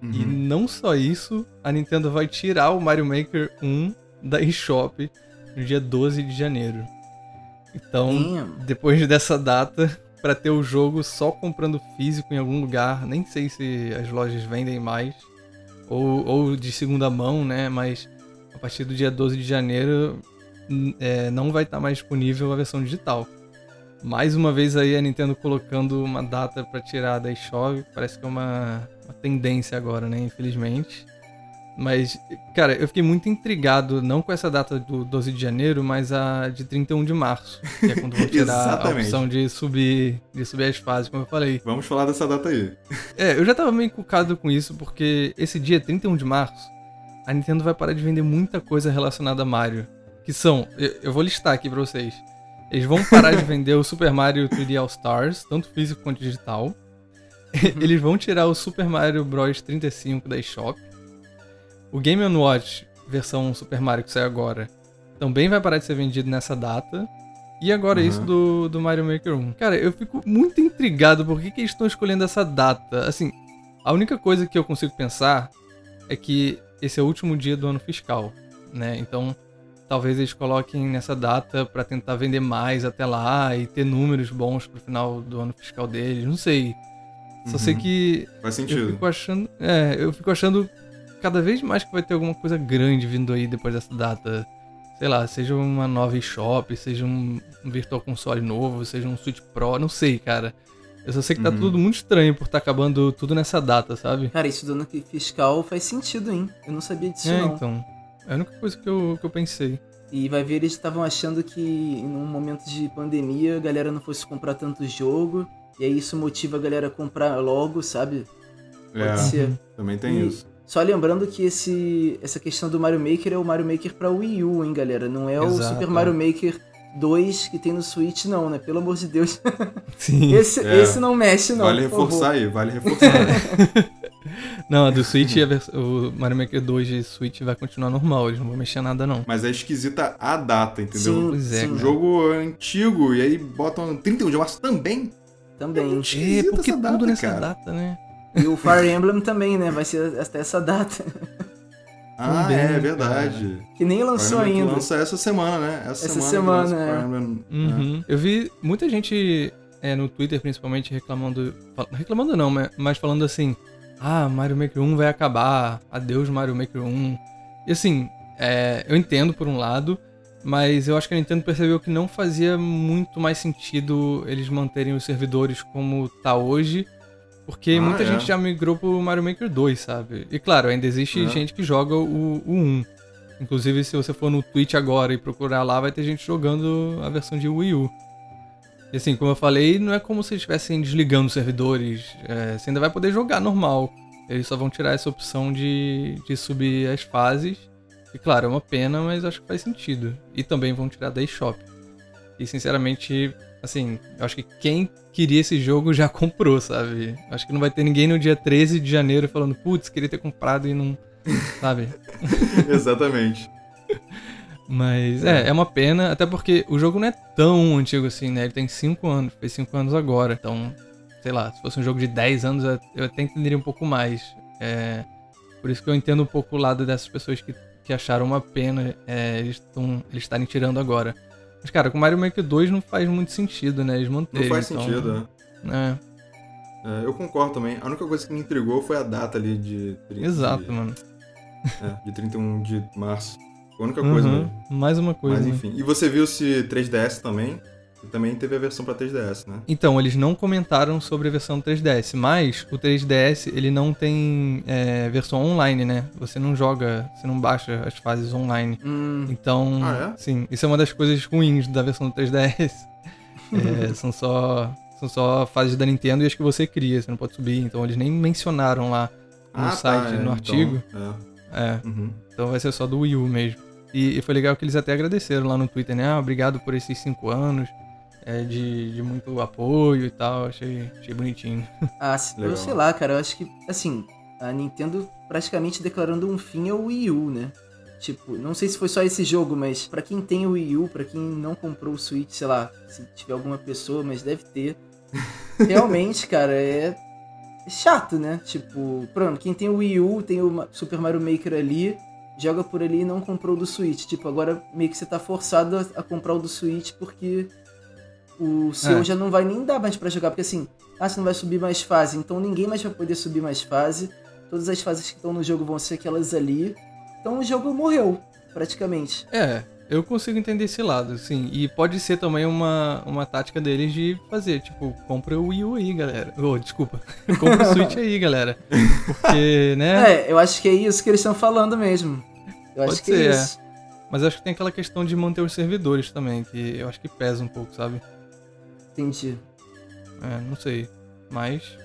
Uhum. E não só isso, a Nintendo vai tirar o Mario Maker 1 da eShop no dia 12 de janeiro. Então, Damn. depois dessa data, para ter o jogo só comprando físico em algum lugar, nem sei se as lojas vendem mais, ou, ou de segunda mão, né? Mas partir do dia 12 de janeiro é, não vai estar tá mais disponível a versão digital. Mais uma vez aí a Nintendo colocando uma data para tirar da eShop, parece que é uma, uma tendência agora, né? Infelizmente. Mas, cara, eu fiquei muito intrigado, não com essa data do 12 de janeiro, mas a de 31 de março, que é quando vou tirar a opção de subir, de subir as fases, como eu falei. Vamos falar dessa data aí. É, eu já tava meio encucado com isso, porque esse dia 31 de março, a Nintendo vai parar de vender muita coisa relacionada a Mario. Que são, eu vou listar aqui pra vocês. Eles vão parar de vender o Super Mario 3D All Stars, tanto físico quanto digital. Uhum. Eles vão tirar o Super Mario Bros 35 da eShop. O Game Watch versão Super Mario que sai agora também vai parar de ser vendido nessa data. E agora uhum. isso do, do Mario Maker 1. Cara, eu fico muito intrigado por que, que eles estão escolhendo essa data. Assim, a única coisa que eu consigo pensar é que esse é o último dia do ano fiscal, né? Então, talvez eles coloquem nessa data para tentar vender mais até lá e ter números bons pro final do ano fiscal deles. Não sei. Só uhum. sei que. Faz sentido. Eu fico achando. É, eu fico achando cada vez mais que vai ter alguma coisa grande vindo aí depois dessa data. Sei lá, seja uma nova eShop, seja um, Virtual Console novo, seja um Switch Pro, não sei, cara. Eu só sei que tá uhum. tudo muito estranho por estar tá acabando tudo nessa data, sabe? Cara, isso do ano fiscal faz sentido, hein? Eu não sabia disso, é, não. então. É a única coisa que eu, que eu pensei. E vai ver, eles estavam achando que em um momento de pandemia a galera não fosse comprar tanto jogo. E aí isso motiva a galera a comprar logo, sabe? Pode é, ser. Também tem e isso. Só lembrando que esse, essa questão do Mario Maker é o Mario Maker pra Wii U, hein, galera? Não é Exato. o Super Mario Maker 2 que tem no Switch, não, né? Pelo amor de Deus. Sim. esse, é. esse não mexe, não. Vale reforçar aí, vale reforçar. não, a do Switch, a o Mario Maker 2 de Switch vai continuar normal, eles não vão mexer nada, não. Mas é esquisita a data, entendeu? Sim, pois é, um jogo antigo e aí botam 31 de março também. Também. É, porque tudo data, nessa cara. data, né? E o Fire Emblem também, né? Vai ser até essa data. Ah, também, é verdade. Cara. Que nem lançou ainda. Lança essa semana, né? Essa, essa semana, semana é. Uhum. é. Eu vi muita gente é, no Twitter, principalmente, reclamando. Reclamando não, mas falando assim: Ah, Mario Maker 1 vai acabar. Adeus, Mario Maker 1. E assim, é, eu entendo por um lado, mas eu acho que a Nintendo percebeu que não fazia muito mais sentido eles manterem os servidores como tá hoje porque ah, muita é. gente já migrou pro Mario Maker 2, sabe? E claro, ainda existe é. gente que joga o, o 1. Inclusive, se você for no Twitch agora e procurar lá, vai ter gente jogando a versão de Wii U. E assim, como eu falei, não é como se estivessem desligando os servidores. É, você ainda vai poder jogar normal. Eles só vão tirar essa opção de, de subir as fases. E claro, é uma pena, mas acho que faz sentido. E também vão tirar da eShop. E sinceramente, assim, eu acho que quem queria esse jogo já comprou, sabe? Acho que não vai ter ninguém no dia 13 de janeiro falando, putz, queria ter comprado e não. sabe? Exatamente. Mas é. é, uma pena, até porque o jogo não é tão antigo assim, né? Ele tem 5 anos, fez 5 anos agora. Então, sei lá, se fosse um jogo de 10 anos, eu até entenderia um pouco mais. É, por isso que eu entendo um pouco o lado dessas pessoas que, que acharam uma pena é, eles, tão, eles estarem tirando agora. Mas, cara, com Mario Maker 2 não faz muito sentido, né? Eles manterem. Não faz então, sentido, é. é. eu concordo também. A única coisa que me intrigou foi a data ali de. 30, Exato, de, mano. É, de 31 de março. A única coisa uhum, mesmo. Mais uma coisa. Mas enfim. E você viu se 3DS também? E também teve a versão para 3DS, né? Então, eles não comentaram sobre a versão 3DS, mas o 3DS ele não tem é, versão online, né? Você não joga, você não baixa as fases online. Hum. Então, ah, é? sim, isso é uma das coisas ruins da versão do 3DS. é, são só são só fases da Nintendo e as que você cria, você não pode subir. Então eles nem mencionaram lá no ah, site, tá, no então, artigo. É. é. Uhum. Então vai ser só do Wii U mesmo. E, e, foi legal que eles até agradeceram lá no Twitter, né? Ah, obrigado por esses cinco anos é, de, de muito apoio e tal. Achei, achei bonitinho. Ah, eu sei lá, cara. Eu acho que, assim, a Nintendo praticamente declarando um fim ao Wii U, né? Tipo, não sei se foi só esse jogo, mas para quem tem o Wii U, pra quem não comprou o Switch, sei lá, se tiver alguma pessoa, mas deve ter. Realmente, cara, é chato, né? Tipo, pronto, quem tem o Wii U, tem o Super Mario Maker ali, joga por ali e não comprou o do Switch. Tipo, agora meio que você tá forçado a, comprar o do Switch porque o seu é. já não vai nem dar mais para jogar, porque assim, ah, você não vai subir mais fase, então ninguém mais vai poder subir mais fase. Todas as fases que estão no jogo vão ser aquelas ali. Então o jogo morreu, praticamente. É, eu consigo entender esse lado, sim. E pode ser também uma, uma tática deles de fazer, tipo, compra o Wii U aí, galera. Oh, desculpa. compra o Switch aí, galera. Porque, né? É, eu acho que é isso que eles estão falando mesmo. Eu Pode acho que é ser, é isso. É. Mas acho que tem aquela questão de manter os servidores também, que eu acho que pesa um pouco, sabe? Entendi. É, não sei. Mas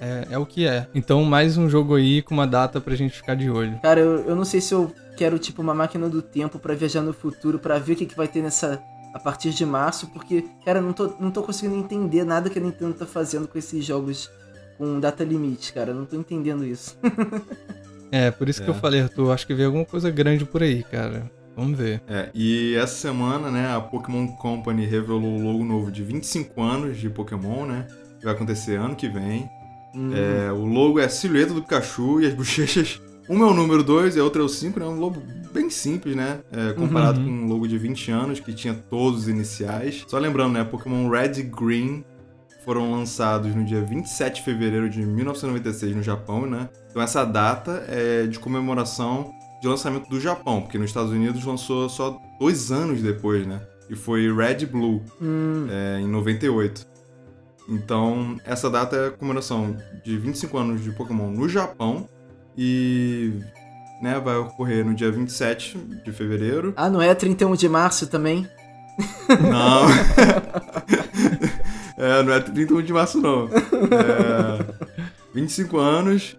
é, é, o que é. Então, mais um jogo aí com uma data pra gente ficar de olho. Cara, eu, eu não sei se eu quero, tipo, uma máquina do tempo para viajar no futuro, para ver o que, que vai ter nessa. a partir de março, porque, cara, não tô, não tô conseguindo entender nada que a Nintendo tá fazendo com esses jogos com data limite, cara. não tô entendendo isso. É, por isso é. que eu é. falei, Arthur, acho que veio alguma coisa grande por aí, cara. Vamos ver. É, e essa semana, né, a Pokémon Company revelou o logo novo de 25 anos de Pokémon, né? Que vai acontecer ano que vem. Hum. É, o logo é a silhueta do Pikachu e as bochechas. Uma é o número 2 e a outra é o 5, né? Um logo bem simples, né? É, comparado uhum. com um logo de 20 anos, que tinha todos os iniciais. Só lembrando, né? Pokémon Red e Green foram lançados no dia 27 de fevereiro de 1996 no Japão, né? Então essa data é de comemoração de lançamento do Japão, porque nos Estados Unidos lançou só dois anos depois, né? E foi Red Blue, hum. é, em 98. Então, essa data é a comemoração de 25 anos de Pokémon no Japão e né, vai ocorrer no dia 27 de fevereiro. Ah, não é 31 de março também? Não. É, não é 31 de março, não. É, 25 anos,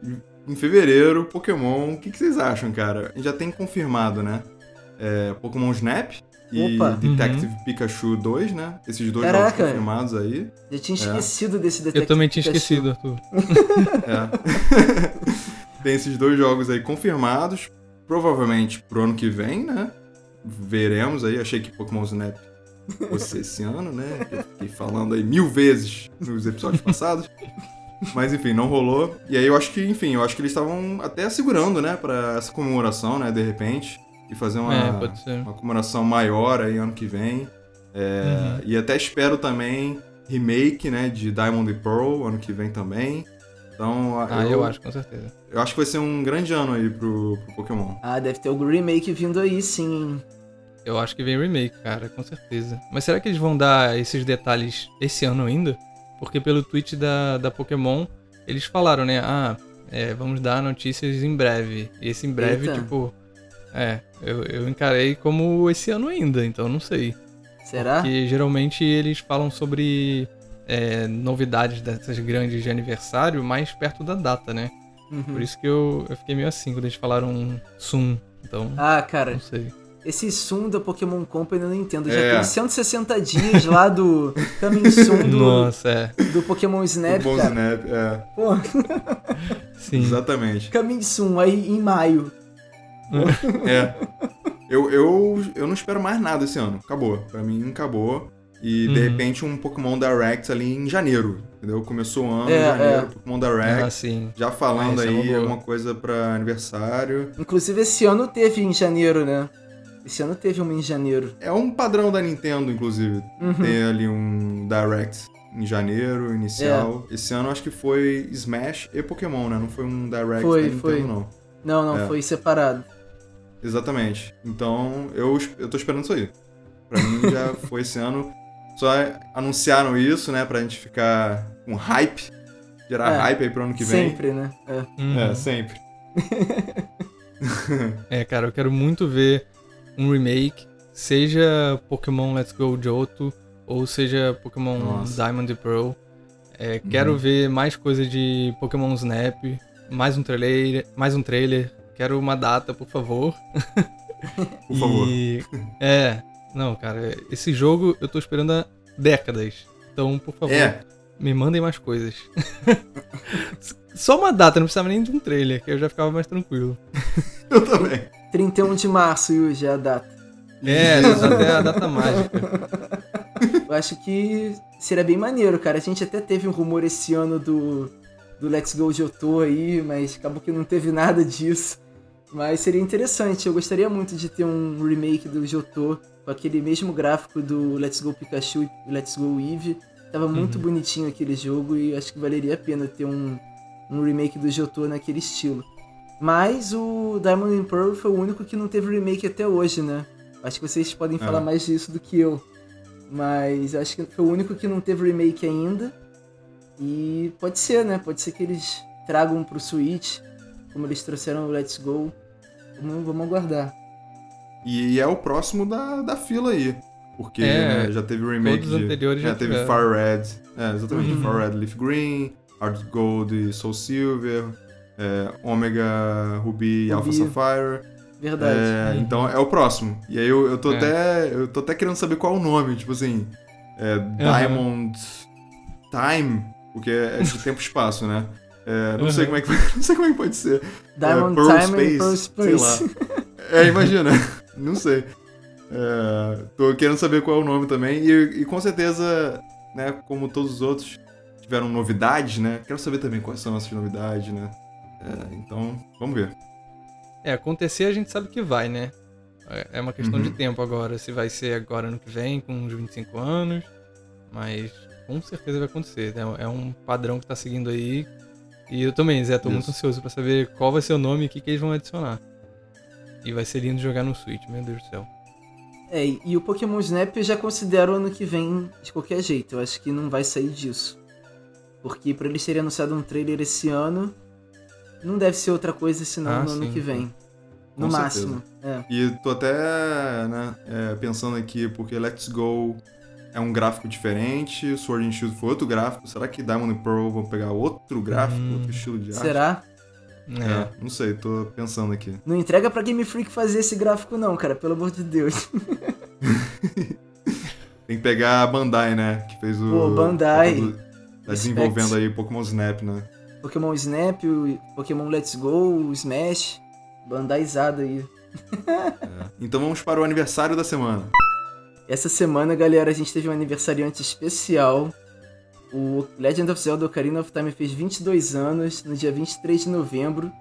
em fevereiro, Pokémon. O que, que vocês acham, cara? Já tem confirmado, né? É, Pokémon Snap e Opa. Detective uhum. Pikachu 2, né? Esses dois Caraca. jogos confirmados aí. Já tinha é. esquecido é. desse Detective Eu também tinha Pikachu. esquecido, Arthur. é. tem esses dois jogos aí confirmados. Provavelmente pro ano que vem, né? Veremos aí. Achei que Pokémon Snap você esse ano, né? Eu fiquei falando aí mil vezes nos episódios passados. Mas enfim, não rolou. E aí eu acho que, enfim, eu acho que eles estavam até segurando, né, para essa comemoração, né, de repente. E fazer uma, é, uma comemoração maior aí ano que vem. É, uhum. E até espero também remake, né, de Diamond and Pearl ano que vem também. Então, ah, eu, eu, acho, com certeza. Eu acho que vai ser um grande ano aí pro, pro Pokémon. Ah, deve ter algum remake vindo aí, sim. Eu acho que vem remake, cara, com certeza. Mas será que eles vão dar esses detalhes esse ano ainda? Porque pelo tweet da, da Pokémon, eles falaram, né? Ah, é, vamos dar notícias em breve. E esse em breve, Eita. tipo. É, eu, eu encarei como esse ano ainda, então não sei. Será? Porque geralmente eles falam sobre é, novidades dessas grandes de aniversário mais perto da data, né? Uhum. Por isso que eu, eu fiquei meio assim quando eles falaram Zoom. Então. Ah, cara. Não sei. Esse Sun da Pokémon Company eu não entendo. Já é. tem 160 dias lá do Coming Soon do, Nossa, é. do Pokémon Snap, Pokémon. Snap, é. Pô. Sim. Exatamente. Coming Soon, aí em maio. é. Eu, eu, eu não espero mais nada esse ano. Acabou. Pra mim, acabou. E de Uhum. repente um Pokémon Direct ali em janeiro. Entendeu? Começou o ano, É, janeiro, é. Pokémon Direct. Ah, sim. Já falando Ah, é aí boa. alguma coisa pra aniversário. Inclusive esse ano teve em janeiro, né? Esse ano teve uma em janeiro. É um padrão da Nintendo, inclusive. Uhum. Ter ali um Direct em janeiro, inicial. É. Esse ano acho que foi Smash e Pokémon, né? Não foi um Direct Foi, da Nintendo, foi. não. Não, não, É. foi separado. Exatamente. Então, eu, eu tô esperando isso aí. Pra mim já foi esse ano. Só anunciaram isso, né? Pra gente ficar com hype. Gerar É. hype aí pro ano que vem. Sempre, né? É. Uhum. É, sempre. É, cara, eu quero muito ver um remake, seja Pokémon Let's Go Johto, ou seja Pokémon Nossa. Diamond and Pearl. É, Quero ver mais coisa de Pokémon Snap, mais um trailer, mais um trailer. Quero uma data, por favor. Por favor. E, é, não, cara, esse jogo eu tô esperando há décadas. Então, por favor, É, me mandem mais coisas. Só uma data, não precisava nem de um trailer, que eu já ficava mais tranquilo. eu também. 31 de março, Yuji, é a data. É, até a data mágica. Eu acho que seria bem maneiro, cara. A gente até teve um rumor esse ano do, do Let's Go Johto aí, mas acabou que não teve nada disso. Mas seria interessante, eu gostaria muito de ter um remake do Johto com aquele mesmo gráfico do Let's Go Pikachu e Let's Go Eevee. Tava muito Uhum. bonitinho aquele jogo e acho que valeria a pena ter um, um remake do Johto naquele estilo. Mas o Diamond and Pearl foi o único que não teve remake até hoje, né? Acho que vocês podem É. falar mais disso do que eu. Mas acho que foi o único que não teve remake ainda. E pode ser, né? Pode ser que eles tragam pro Switch, como eles trouxeram o Let's Go. Vamos, vamos aguardar. E é o próximo da, da fila aí. Porque É, né, já teve o remake todos os de... anteriores é, já teve tiveram. Far Red. É, exatamente. Uhum. Far Red Leaf Green, Hard Gold e Soul Silver, é, Omega Ruby e Alpha Ruby. Sapphire. Verdade. É, então é o próximo. E aí eu, eu tô É. até. Eu tô até querendo saber qual é o nome, tipo assim. É, Diamond Time, porque é de tempo e espaço, né? É, não sei Uhum. como é que não sei como é que pode ser. Diamond Pearl Time Space, and Pearl sei Space. É, imagina. não sei. É, tô querendo saber qual é o nome também. E, e com certeza, né, como todos os outros tiveram novidades, né? Quero saber também quais são essas novidades, né? É, então, vamos ver. É, acontecer a gente sabe que vai, né? É é uma questão Uhum. de tempo agora. Se vai ser agora ano que vem, com uns 25 anos. Mas com certeza vai acontecer. É é um padrão que tá seguindo aí. E eu também, Zé, tô muito Isso. ansioso pra saber qual vai ser o nome e o que, que eles vão adicionar. E vai ser lindo jogar no Switch, meu Deus do céu. É, e o Pokémon Snap eu já considero ano que vem de qualquer jeito. Eu acho que não vai sair disso. Porque pra eles terem anunciado um trailer esse ano, não deve ser outra coisa senão Ah, no ano sim, que vem. No Com máximo. É. E tô até né, é, pensando aqui, porque Let's Go é um gráfico diferente, Sword and Shield foi outro gráfico. Será que Diamond and Pearl vão pegar outro gráfico, Hum. outro estilo de arte? Será? É. É, não sei, tô pensando aqui. Não entrega pra Game Freak fazer esse gráfico não, cara, pelo amor de Deus. Tem que pegar a Bandai, né? Que fez o. Pô, Bandai. Tá desenvolvendo aí Pokémon Snap, né? Pokémon Snap, Pokémon Let's Go, Smash, bandaizado aí. Então vamos para o aniversário da semana. Essa semana, galera, a gente teve um aniversariante especial. O Legend of Zelda Ocarina of Time fez 22 anos, no dia 23 de novembro.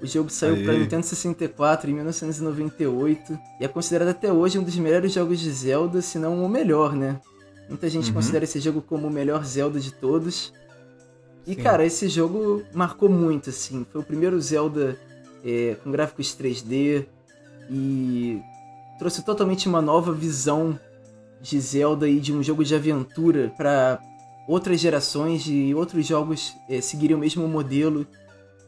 O jogo saiu para Nintendo 64 em 1998 e é considerado até hoje um dos melhores jogos de Zelda, se não o melhor, né? Muita gente Uhum. considera esse jogo como o melhor Zelda de todos. E, Sim. cara, esse jogo marcou muito, assim. Foi o primeiro Zelda é, com gráficos 3D e trouxe totalmente uma nova visão de Zelda e de um jogo de aventura para outras gerações e outros jogos é, seguirem o mesmo modelo.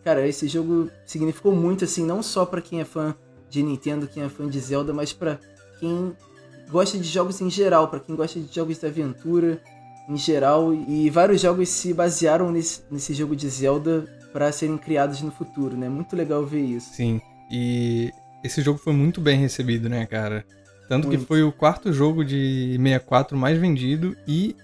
Cara, esse jogo significou muito, assim, não só para quem é fã de Nintendo, quem é fã de Zelda, mas para quem gosta de jogos em geral, para quem gosta de jogos de aventura em geral. E vários jogos se basearam nesse, nesse jogo de Zelda para serem criados no futuro, né? Muito legal ver isso. Sim. E esse jogo foi muito bem recebido, né, cara? Tanto que Muito. foi o quarto jogo de 64 mais vendido e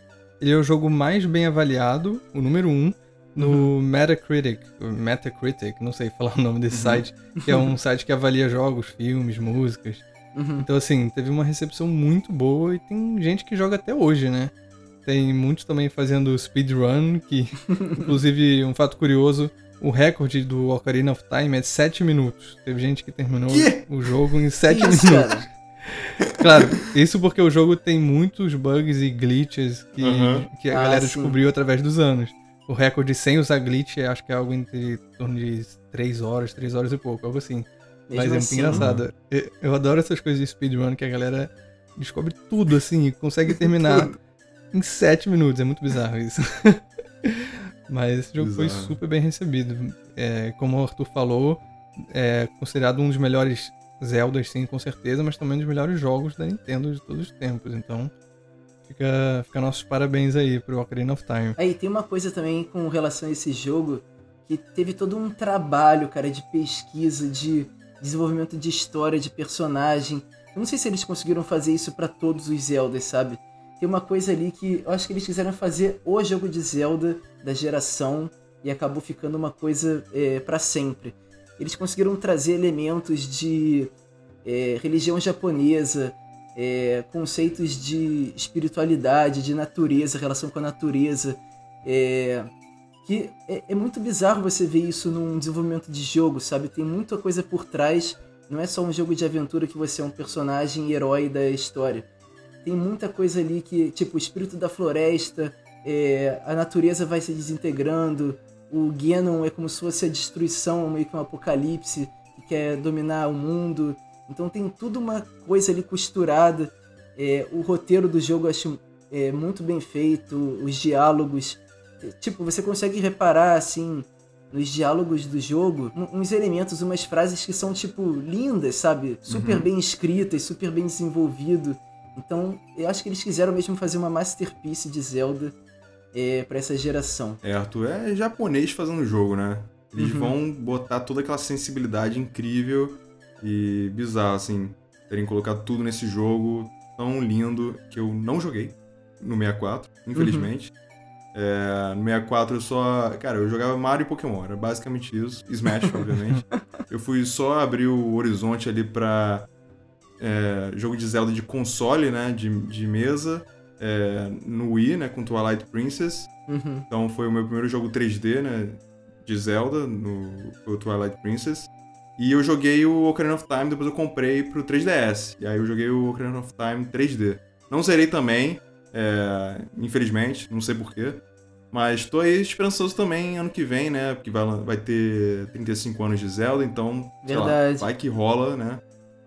ele é o jogo mais bem avaliado, o número um, no Metacritic. Metacritic, não sei falar o nome desse Uhum. site, que é um site que avalia jogos, filmes, músicas. Uhum. Então, assim, teve uma recepção muito boa e tem gente que joga até hoje, né? Tem muitos também fazendo speedrun, que, inclusive, um fato curioso, o recorde do Ocarina of Time é 7 minutos. Teve gente que terminou que? o jogo em 7 minutos. Cara? Claro, isso porque o jogo tem muitos bugs e glitches que, uhum. que a ah, galera sim. descobriu através dos anos. O recorde sem usar glitch acho que é algo entre torno de 3 horas, 3 horas e pouco, algo assim. Mesmo Mas é muito assim, engraçado. Eu, eu, adoro essas coisas de speedrun que a galera descobre tudo assim e consegue terminar em 7 minutos. É muito bizarro isso. Mas esse jogo bizarro. foi super bem recebido. É, como o Arthur falou, é considerado um dos melhores Zeldas, sim, com certeza, mas também um dos melhores jogos da Nintendo de todos os tempos. Então, fica, fica nossos parabéns aí pro Ocarina of Time. Aí, tem uma coisa também com relação a esse jogo, que teve todo um trabalho, cara, de pesquisa, de desenvolvimento de história, de personagem. Eu não sei se eles conseguiram fazer isso para todos os Zeldas, sabe? Tem uma coisa ali que eu acho que eles quiseram fazer o jogo de Zelda da geração e acabou ficando uma coisa é, para sempre eles conseguiram trazer elementos de é, religião japonesa, é, conceitos de espiritualidade, de natureza, relação com a natureza. É, que é, é, muito bizarro você ver isso num desenvolvimento de jogo, sabe? Tem muita coisa por trás. Não é só um jogo de aventura que você é um personagem herói da história. Tem muita coisa ali que, tipo, o espírito da floresta, é, a natureza vai se desintegrando, o Ganon é como se fosse a destruição, meio que um apocalipse que quer dominar o mundo. Então tem tudo uma coisa ali costurada. É, o roteiro do jogo eu acho é, muito bem feito, os diálogos. Tipo, você consegue reparar assim nos diálogos do jogo uns elementos, umas frases que são tipo lindas, sabe? Super uhum. bem escritas, super bem desenvolvido. Então, eu acho que eles quiseram mesmo fazer uma masterpiece de Zelda é, para essa geração. É, Arthur, é japonês fazendo jogo, né? Eles uhum. vão botar toda aquela sensibilidade incrível e bizarra, assim, terem colocado tudo nesse jogo tão lindo que eu não joguei no 64, infelizmente. Uhum. É, no 64 eu só. Cara, eu jogava Mario e Pokémon, era basicamente isso. Smash, obviamente. Eu fui só abrir o horizonte ali pra é, jogo de Zelda de console, né? De, de mesa é, no Wii, né, com Twilight Princess. Uhum. Então foi o meu primeiro jogo 3D, né, de Zelda, no foi o Twilight Princess. E eu joguei o Ocarina of Time, depois eu comprei pro 3DS. E aí eu joguei o Ocarina of Time 3D. Não zerei também, é, infelizmente, não sei porquê. Mas tô aí esperançoso também ano que vem, né? Porque vai, vai ter 35 anos de Zelda, então. Verdade. Lá, vai que rola, né?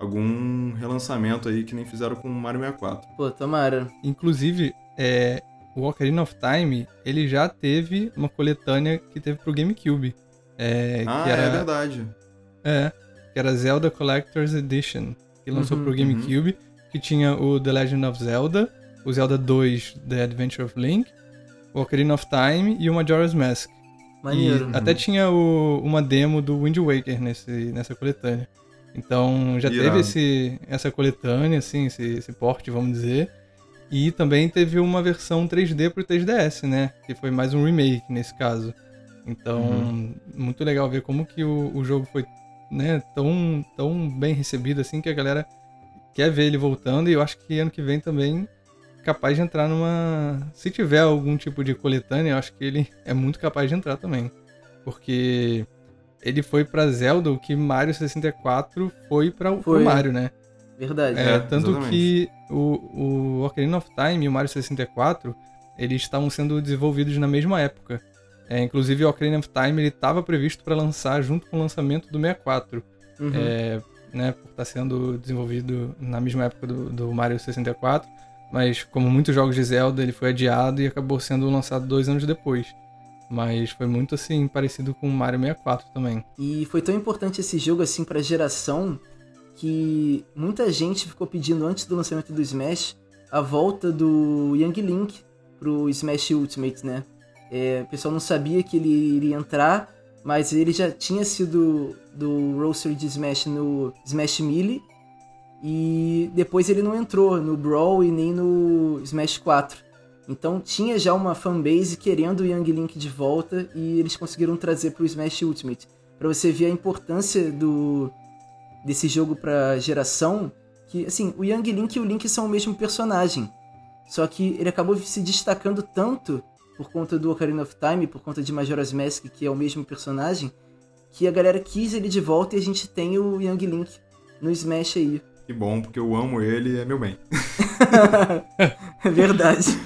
Algum relançamento aí que nem fizeram com o Mario 64. Pô, tomara. Inclusive, é, o Ocarina of Time, ele já teve uma coletânea que teve pro GameCube. É, ah, era, é verdade. É, que era Zelda Collector's Edition, que lançou uhum, pro GameCube, uhum. que tinha o The Legend of Zelda, o Zelda 2 The Adventure of Link, o Ocarina of Time e o Majora's Mask. Maneiro. E até tinha o, uma demo do Wind Waker nesse, nessa coletânea. Então já Irado. teve esse, essa coletânea, assim, esse, esse porte, vamos dizer. E também teve uma versão 3D pro 3DS, né? Que foi mais um remake nesse caso. Então, uhum. muito legal ver como que o, o jogo foi né, tão, tão bem recebido assim que a galera quer ver ele voltando. E eu acho que ano que vem também capaz de entrar numa. Se tiver algum tipo de coletânea, eu acho que ele é muito capaz de entrar também. Porque ele foi pra Zelda o que Mario 64 foi para o Mario, né? Verdade. É, é tanto exatamente. que o, o Ocarina of Time e o Mario 64, eles estavam sendo desenvolvidos na mesma época. É, inclusive o Ocarina of Time ele estava previsto para lançar junto com o lançamento do 64. Uhum. É, né, por estar tá sendo desenvolvido na mesma época do, do Mario 64. Mas como muitos jogos de Zelda, ele foi adiado e acabou sendo lançado dois anos depois. Mas foi muito assim, parecido com o Mario 64 também. E foi tão importante esse jogo assim pra geração que muita gente ficou pedindo antes do lançamento do Smash a volta do Young Link pro Smash Ultimate, né? É, o pessoal não sabia que ele iria entrar, mas ele já tinha sido do roster de Smash no Smash Melee e depois ele não entrou no Brawl e nem no Smash 4. Então tinha já uma fanbase querendo o Young Link de volta e eles conseguiram trazer para o Smash Ultimate. Para você ver a importância do desse jogo para geração, Que, assim, o Young Link e o Link são o mesmo personagem. Só que ele acabou se destacando tanto por conta do Ocarina of Time, por conta de Majora's Mask, que é o mesmo personagem, que a galera quis ele de volta e a gente tem o Young Link no Smash aí. Que bom, porque eu amo ele e é meu bem. é verdade.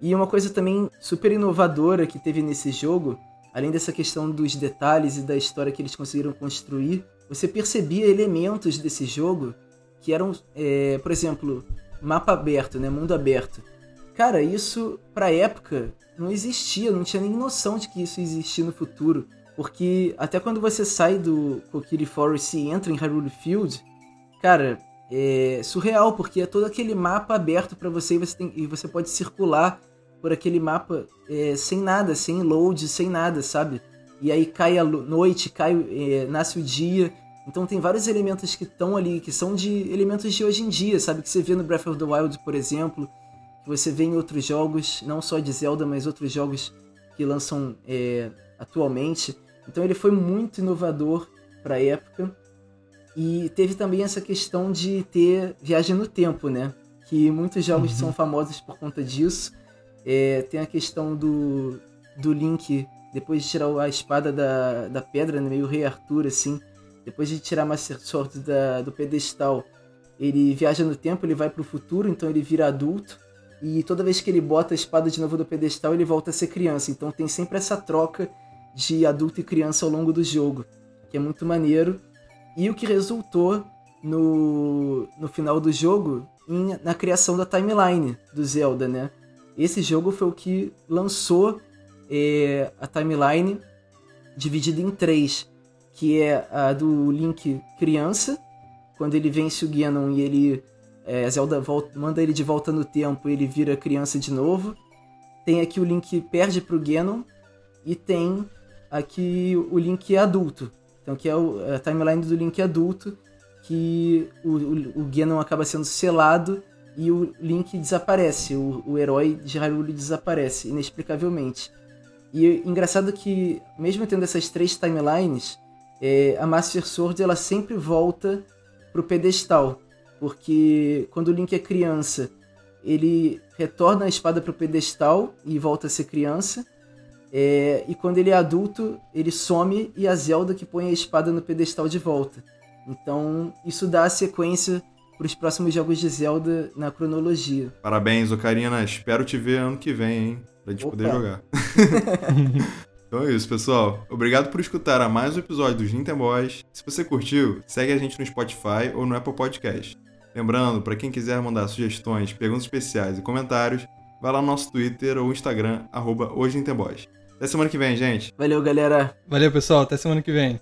E uma coisa também super inovadora que teve nesse jogo, além dessa questão dos detalhes e da história que eles conseguiram construir, você percebia elementos desse jogo que eram, é, por exemplo, mapa aberto, né, mundo aberto. Cara, isso pra época não existia, não tinha nem noção de que isso existia no futuro. Porque até quando você sai do Kokiri Forest e entra em Hyrule Field, cara, é surreal, porque é todo aquele mapa aberto para você e você, tem, e você pode circular por aquele mapa é, sem nada, sem load, sem nada, sabe? E aí cai a noite, cai, é, nasce o dia. Então tem vários elementos que estão ali, que são de elementos de hoje em dia, sabe? Que você vê no Breath of the Wild, por exemplo, que você vê em outros jogos, não só de Zelda, mas outros jogos que lançam é, atualmente. Então ele foi muito inovador para a época. E teve também essa questão de ter viagem no tempo, né? Que muitos jogos uhum. são famosos por conta disso. É, tem a questão do, do Link, depois de tirar a espada da, da pedra, né? meio Rei Arthur, assim. Depois de tirar a Master Sword da, do pedestal, ele viaja no tempo, ele vai para o futuro, então ele vira adulto. E toda vez que ele bota a espada de novo do pedestal, ele volta a ser criança. Então tem sempre essa troca de adulto e criança ao longo do jogo, que é muito maneiro. E o que resultou no, no final do jogo em, na criação da timeline do Zelda, né? Esse jogo foi o que lançou é, a timeline dividida em três, que é a do Link criança, quando ele vence o Ganon e ele é, Zelda volta, manda ele de volta no tempo ele vira criança de novo. Tem aqui o Link perde pro Ganon e tem aqui o Link adulto. Então que é a timeline do Link adulto, que o, o, o Ganon acaba sendo selado e o Link desaparece, o, o herói de Hyrule desaparece inexplicavelmente. E engraçado que, mesmo tendo essas três timelines, é, a Master Sword ela sempre volta pro pedestal porque quando o Link é criança, ele retorna a espada pro pedestal e volta a ser criança. É, e quando ele é adulto, ele some e a Zelda que põe a espada no pedestal de volta. Então, isso dá a sequência para os próximos jogos de Zelda na cronologia. Parabéns, Ocarina. Espero te ver ano que vem, hein? Pra gente Opa. poder jogar. então é isso, pessoal. Obrigado por escutar a mais um episódio dos Nintendo Boys. Se você curtiu, segue a gente no Spotify ou no Apple Podcast. Lembrando, para quem quiser mandar sugestões, perguntas especiais e comentários, vai lá no nosso Twitter ou Instagram, arroba Até semana que vem, gente. Valeu, galera. Valeu, pessoal. Até semana que vem.